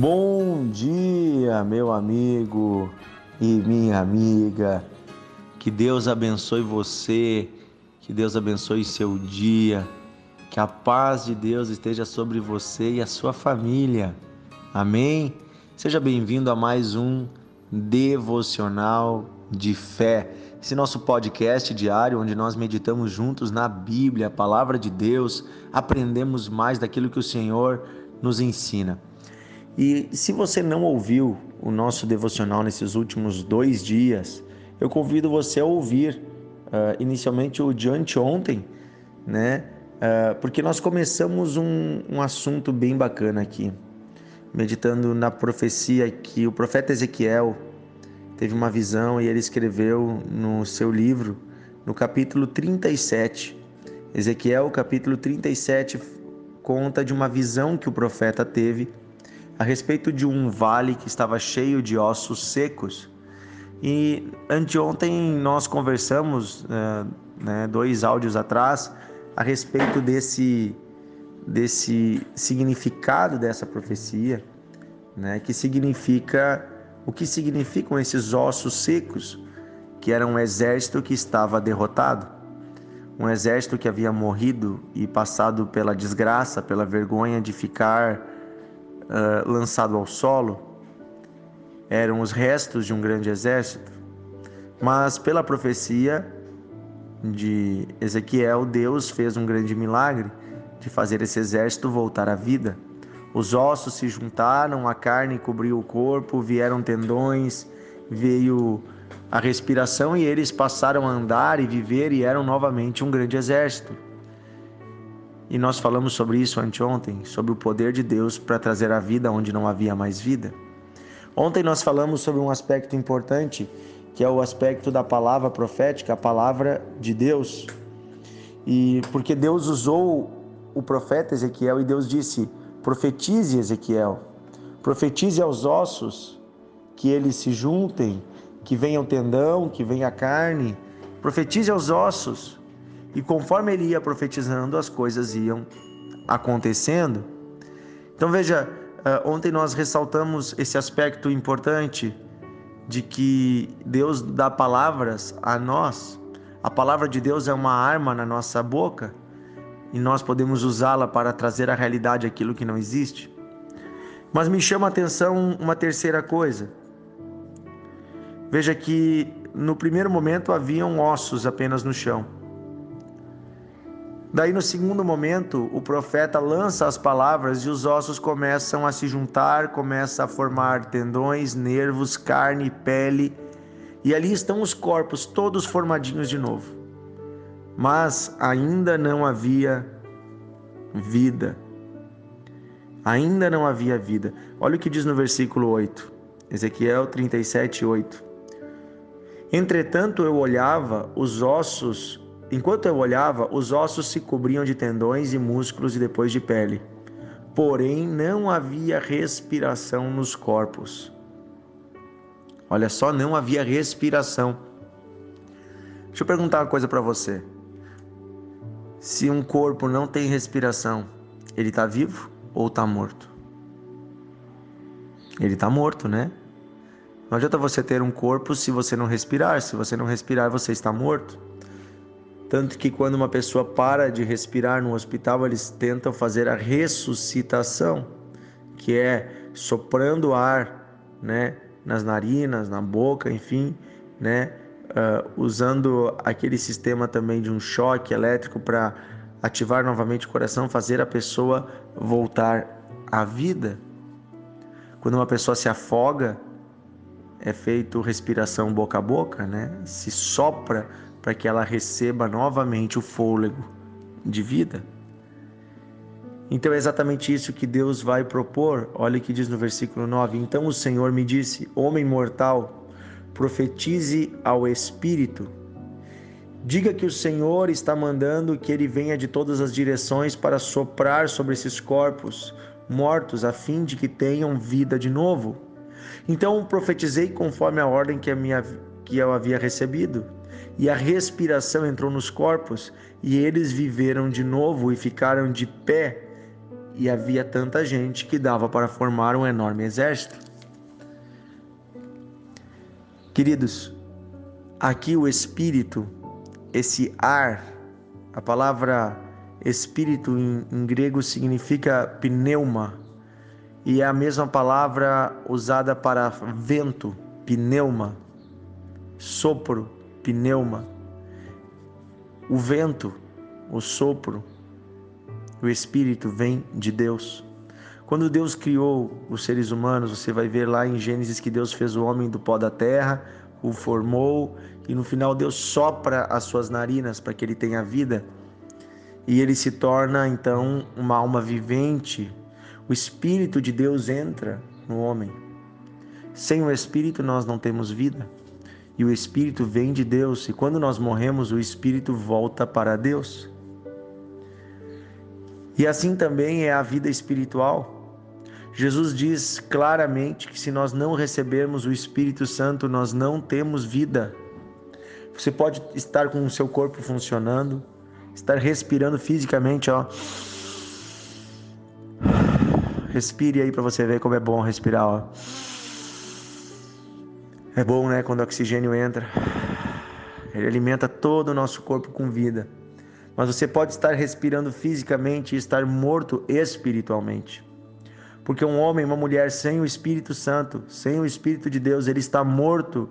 Bom dia, meu amigo e minha amiga. Que Deus abençoe você, que Deus abençoe seu dia, que a paz de Deus esteja sobre você e a sua família. Amém? Seja bem-vindo a mais um devocional de fé. Esse nosso podcast diário onde nós meditamos juntos na Bíblia, a palavra de Deus, aprendemos mais daquilo que o Senhor nos ensina. E se você não ouviu o nosso devocional nesses últimos dois dias, eu convido você a ouvir uh, inicialmente o de anteontem, né? Uh, porque nós começamos um, um assunto bem bacana aqui, meditando na profecia que o profeta Ezequiel teve uma visão e ele escreveu no seu livro, no capítulo 37. Ezequiel, capítulo 37, conta de uma visão que o profeta teve a respeito de um vale que estava cheio de ossos secos. E anteontem nós conversamos, uh, né, dois áudios atrás, a respeito desse, desse significado dessa profecia, né, que significa o que significam esses ossos secos, que era um exército que estava derrotado, um exército que havia morrido e passado pela desgraça, pela vergonha de ficar uh, lançado ao solo eram os restos de um grande exército, mas pela profecia de Ezequiel, Deus fez um grande milagre de fazer esse exército voltar à vida. Os ossos se juntaram, a carne cobriu o corpo, vieram tendões, veio a respiração e eles passaram a andar e viver e eram novamente um grande exército. E nós falamos sobre isso anteontem, sobre o poder de Deus para trazer a vida onde não havia mais vida. Ontem nós falamos sobre um aspecto importante, que é o aspecto da palavra profética, a palavra de Deus. E porque Deus usou o profeta Ezequiel e Deus disse: profetize Ezequiel, profetize aos ossos que eles se juntem, que venha o tendão, que venha a carne, profetize aos ossos e conforme ele ia profetizando, as coisas iam acontecendo. Então veja, eh, ontem nós ressaltamos esse aspecto importante de que Deus dá palavras a nós. A palavra de Deus é uma arma na nossa boca e nós podemos usá-la para trazer à realidade aquilo que não existe. Mas me chama a atenção uma terceira coisa. Veja que no primeiro momento haviam ossos apenas no chão. Daí, no segundo momento, o profeta lança as palavras e os ossos começam a se juntar, começa a formar tendões, nervos, carne, pele, e ali estão os corpos todos formadinhos de novo. Mas ainda não havia vida. Ainda não havia vida. Olha o que diz no versículo 8, Ezequiel 37, 8. Entretanto, eu olhava, os ossos Enquanto eu olhava, os ossos se cobriam de tendões e músculos e depois de pele. Porém, não havia respiração nos corpos. Olha só, não havia respiração. Deixa eu perguntar uma coisa para você. Se um corpo não tem respiração, ele está vivo ou está morto? Ele está morto, né? Não adianta você ter um corpo se você não respirar. Se você não respirar, você está morto. Tanto que quando uma pessoa para de respirar no hospital, eles tentam fazer a ressuscitação, que é soprando ar, né, nas narinas, na boca, enfim, né, uh, usando aquele sistema também de um choque elétrico para ativar novamente o coração, fazer a pessoa voltar à vida. Quando uma pessoa se afoga, é feito respiração boca a boca, né? Se sopra para que ela receba novamente o fôlego de vida. Então é exatamente isso que Deus vai propor. Olha o que diz no versículo 9: Então o Senhor me disse: Homem mortal, profetize ao Espírito. Diga que o Senhor está mandando que ele venha de todas as direções para soprar sobre esses corpos mortos, a fim de que tenham vida de novo. Então profetizei conforme a ordem que, a minha, que eu havia recebido e a respiração entrou nos corpos, e eles viveram de novo e ficaram de pé, e havia tanta gente que dava para formar um enorme exército. Queridos, aqui o espírito, esse ar, a palavra espírito em, em grego significa pneuma. E é a mesma palavra usada para vento, pneuma, sopro, pneuma. O vento, o sopro, o espírito vem de Deus. Quando Deus criou os seres humanos, você vai ver lá em Gênesis que Deus fez o homem do pó da terra, o formou e no final Deus sopra as suas narinas para que ele tenha vida e ele se torna então uma alma vivente. O Espírito de Deus entra no homem. Sem o Espírito nós não temos vida. E o Espírito vem de Deus, e quando nós morremos, o Espírito volta para Deus. E assim também é a vida espiritual. Jesus diz claramente que se nós não recebermos o Espírito Santo, nós não temos vida. Você pode estar com o seu corpo funcionando, estar respirando fisicamente, ó. Respire aí para você ver como é bom respirar, ó. É bom, né, quando o oxigênio entra. Ele alimenta todo o nosso corpo com vida. Mas você pode estar respirando fisicamente e estar morto espiritualmente. Porque um homem, uma mulher sem o Espírito Santo, sem o Espírito de Deus, ele está morto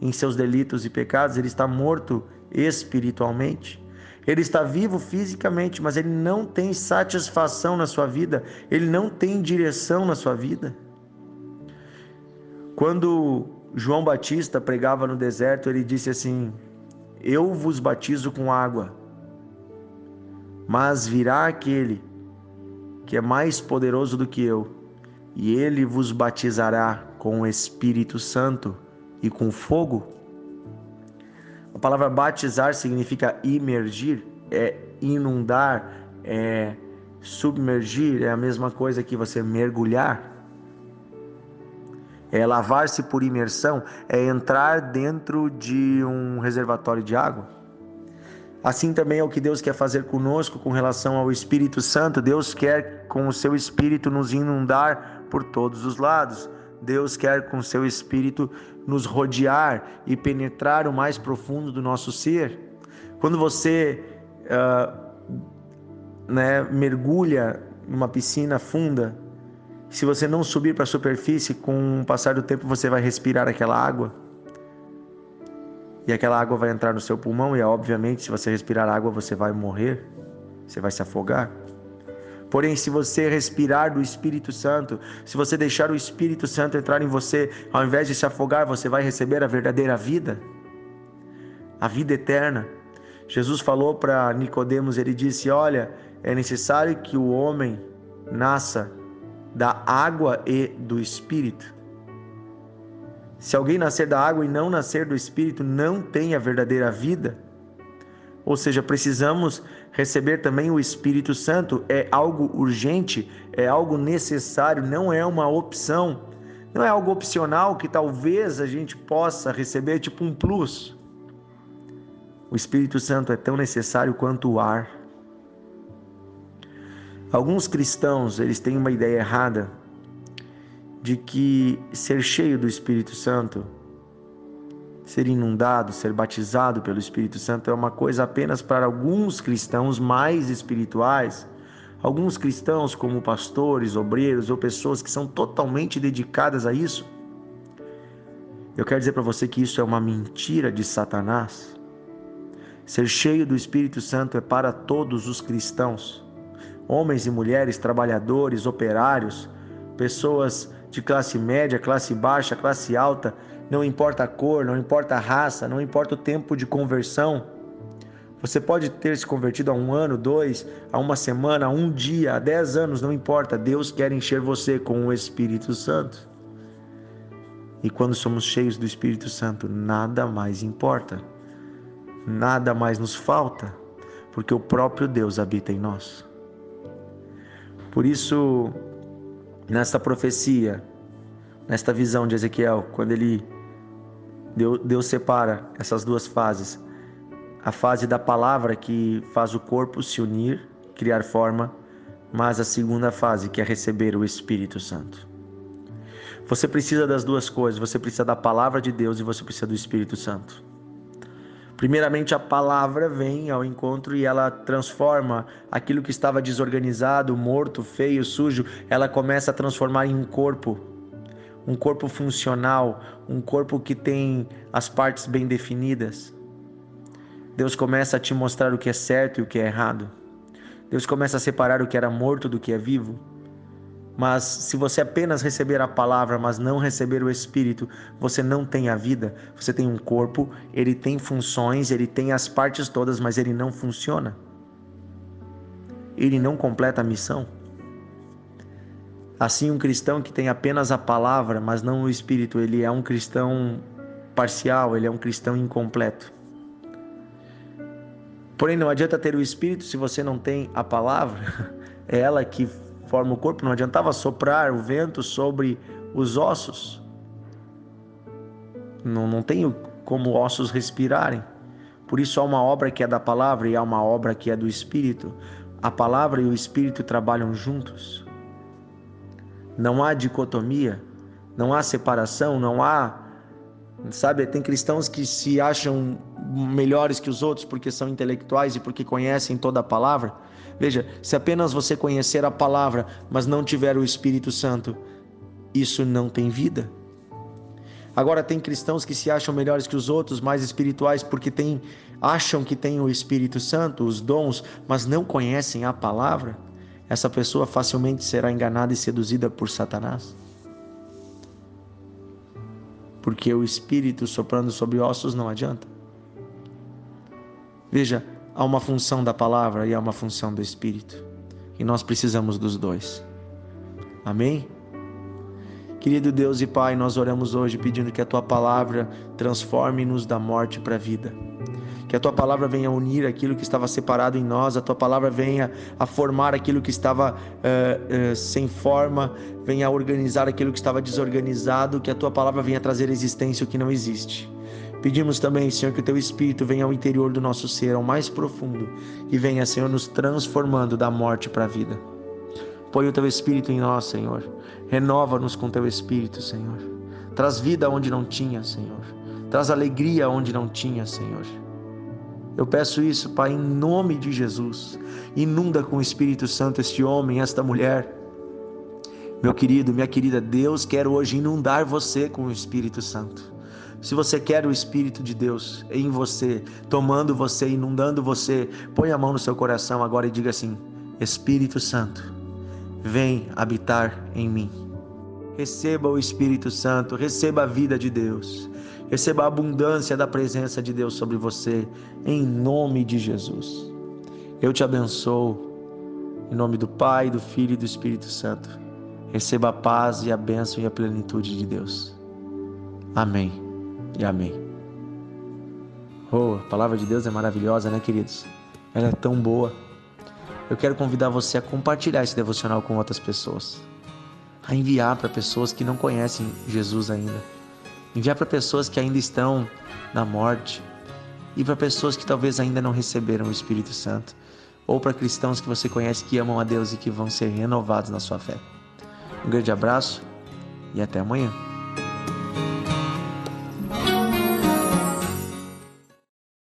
em seus delitos e pecados, ele está morto espiritualmente. Ele está vivo fisicamente, mas ele não tem satisfação na sua vida, ele não tem direção na sua vida. Quando João Batista pregava no deserto, ele disse assim: Eu vos batizo com água, mas virá aquele que é mais poderoso do que eu, e ele vos batizará com o Espírito Santo e com fogo. A palavra batizar significa imergir, é inundar, é submergir, é a mesma coisa que você mergulhar. É lavar-se por imersão, é entrar dentro de um reservatório de água. Assim também é o que Deus quer fazer conosco com relação ao Espírito Santo. Deus quer, com o seu Espírito, nos inundar por todos os lados. Deus quer, com o seu Espírito, nos rodear e penetrar o mais profundo do nosso ser. Quando você uh, né, mergulha numa piscina funda, se você não subir para a superfície, com o passar do tempo você vai respirar aquela água. E aquela água vai entrar no seu pulmão e obviamente se você respirar água você vai morrer, você vai se afogar. Porém, se você respirar do Espírito Santo, se você deixar o Espírito Santo entrar em você, ao invés de se afogar, você vai receber a verdadeira vida, a vida eterna. Jesus falou para Nicodemos, ele disse: "Olha, é necessário que o homem nasça da água e do Espírito. Se alguém nascer da água e não nascer do Espírito, não tem a verdadeira vida." Ou seja, precisamos receber também o Espírito Santo. É algo urgente, é algo necessário, não é uma opção. Não é algo opcional que talvez a gente possa receber, tipo um plus. O Espírito Santo é tão necessário quanto o ar. Alguns cristãos, eles têm uma ideia errada de que ser cheio do Espírito Santo ser inundado, ser batizado pelo Espírito Santo é uma coisa apenas para alguns cristãos mais espirituais, alguns cristãos como pastores, obreiros ou pessoas que são totalmente dedicadas a isso. Eu quero dizer para você que isso é uma mentira de Satanás. Ser cheio do Espírito Santo é para todos os cristãos, homens e mulheres, trabalhadores, operários, pessoas de classe média, classe baixa, classe alta, não importa a cor, não importa a raça, não importa o tempo de conversão. Você pode ter se convertido há um ano, dois, há uma semana, há um dia, há dez anos, não importa. Deus quer encher você com o Espírito Santo. E quando somos cheios do Espírito Santo, nada mais importa, nada mais nos falta, porque o próprio Deus habita em nós. Por isso, nesta profecia, nesta visão de Ezequiel, quando ele Deus, Deus separa essas duas fases. A fase da palavra que faz o corpo se unir, criar forma, mas a segunda fase, que é receber o Espírito Santo. Você precisa das duas coisas, você precisa da palavra de Deus e você precisa do Espírito Santo. Primeiramente, a palavra vem ao encontro e ela transforma aquilo que estava desorganizado, morto, feio, sujo, ela começa a transformar em um corpo, um corpo funcional, um corpo que tem as partes bem definidas. Deus começa a te mostrar o que é certo e o que é errado. Deus começa a separar o que era morto do que é vivo. Mas se você apenas receber a palavra, mas não receber o Espírito, você não tem a vida. Você tem um corpo, ele tem funções, ele tem as partes todas, mas ele não funciona. Ele não completa a missão. Assim, um cristão que tem apenas a palavra, mas não o Espírito, ele é um cristão parcial, ele é um cristão incompleto. Porém, não adianta ter o Espírito se você não tem a palavra. É ela que forma o corpo. Não adiantava soprar o vento sobre os ossos. Não, não tem como ossos respirarem. Por isso há uma obra que é da palavra e há uma obra que é do Espírito. A palavra e o Espírito trabalham juntos. Não há dicotomia, não há separação, não há Sabe, tem cristãos que se acham melhores que os outros porque são intelectuais e porque conhecem toda a palavra. Veja, se apenas você conhecer a palavra, mas não tiver o Espírito Santo, isso não tem vida. Agora tem cristãos que se acham melhores que os outros, mais espirituais porque tem, acham que têm o Espírito Santo, os dons, mas não conhecem a palavra. Essa pessoa facilmente será enganada e seduzida por Satanás porque o espírito soprando sobre ossos não adianta. Veja, há uma função da palavra e há uma função do espírito, e nós precisamos dos dois. Amém? Querido Deus e Pai, nós oramos hoje pedindo que a tua palavra transforme-nos da morte para a vida que a tua palavra venha unir aquilo que estava separado em nós, a tua palavra venha a formar aquilo que estava uh, uh, sem forma, venha a organizar aquilo que estava desorganizado, que a tua palavra venha trazer existência o que não existe. Pedimos também, Senhor, que o teu Espírito venha ao interior do nosso ser, ao mais profundo, e venha, Senhor, nos transformando da morte para a vida. Põe o teu Espírito em nós, Senhor. Renova-nos com teu Espírito, Senhor. Traz vida onde não tinha, Senhor. Traz alegria onde não tinha, Senhor. Eu peço isso, Pai, em nome de Jesus. Inunda com o Espírito Santo este homem, esta mulher. Meu querido, minha querida, Deus quer hoje inundar você com o Espírito Santo. Se você quer o Espírito de Deus em você, tomando você, inundando você, põe a mão no seu coração agora e diga assim: Espírito Santo, vem habitar em mim. Receba o Espírito Santo, receba a vida de Deus. Receba a abundância da presença de Deus sobre você, em nome de Jesus. Eu te abençoo, em nome do Pai, do Filho e do Espírito Santo. Receba a paz e a bênção e a plenitude de Deus. Amém e amém. Oh, a palavra de Deus é maravilhosa, né, queridos? Ela é tão boa. Eu quero convidar você a compartilhar esse devocional com outras pessoas, a enviar para pessoas que não conhecem Jesus ainda enviar para pessoas que ainda estão na morte e para pessoas que talvez ainda não receberam o Espírito Santo, ou para cristãos que você conhece que amam a Deus e que vão ser renovados na sua fé. Um grande abraço e até amanhã.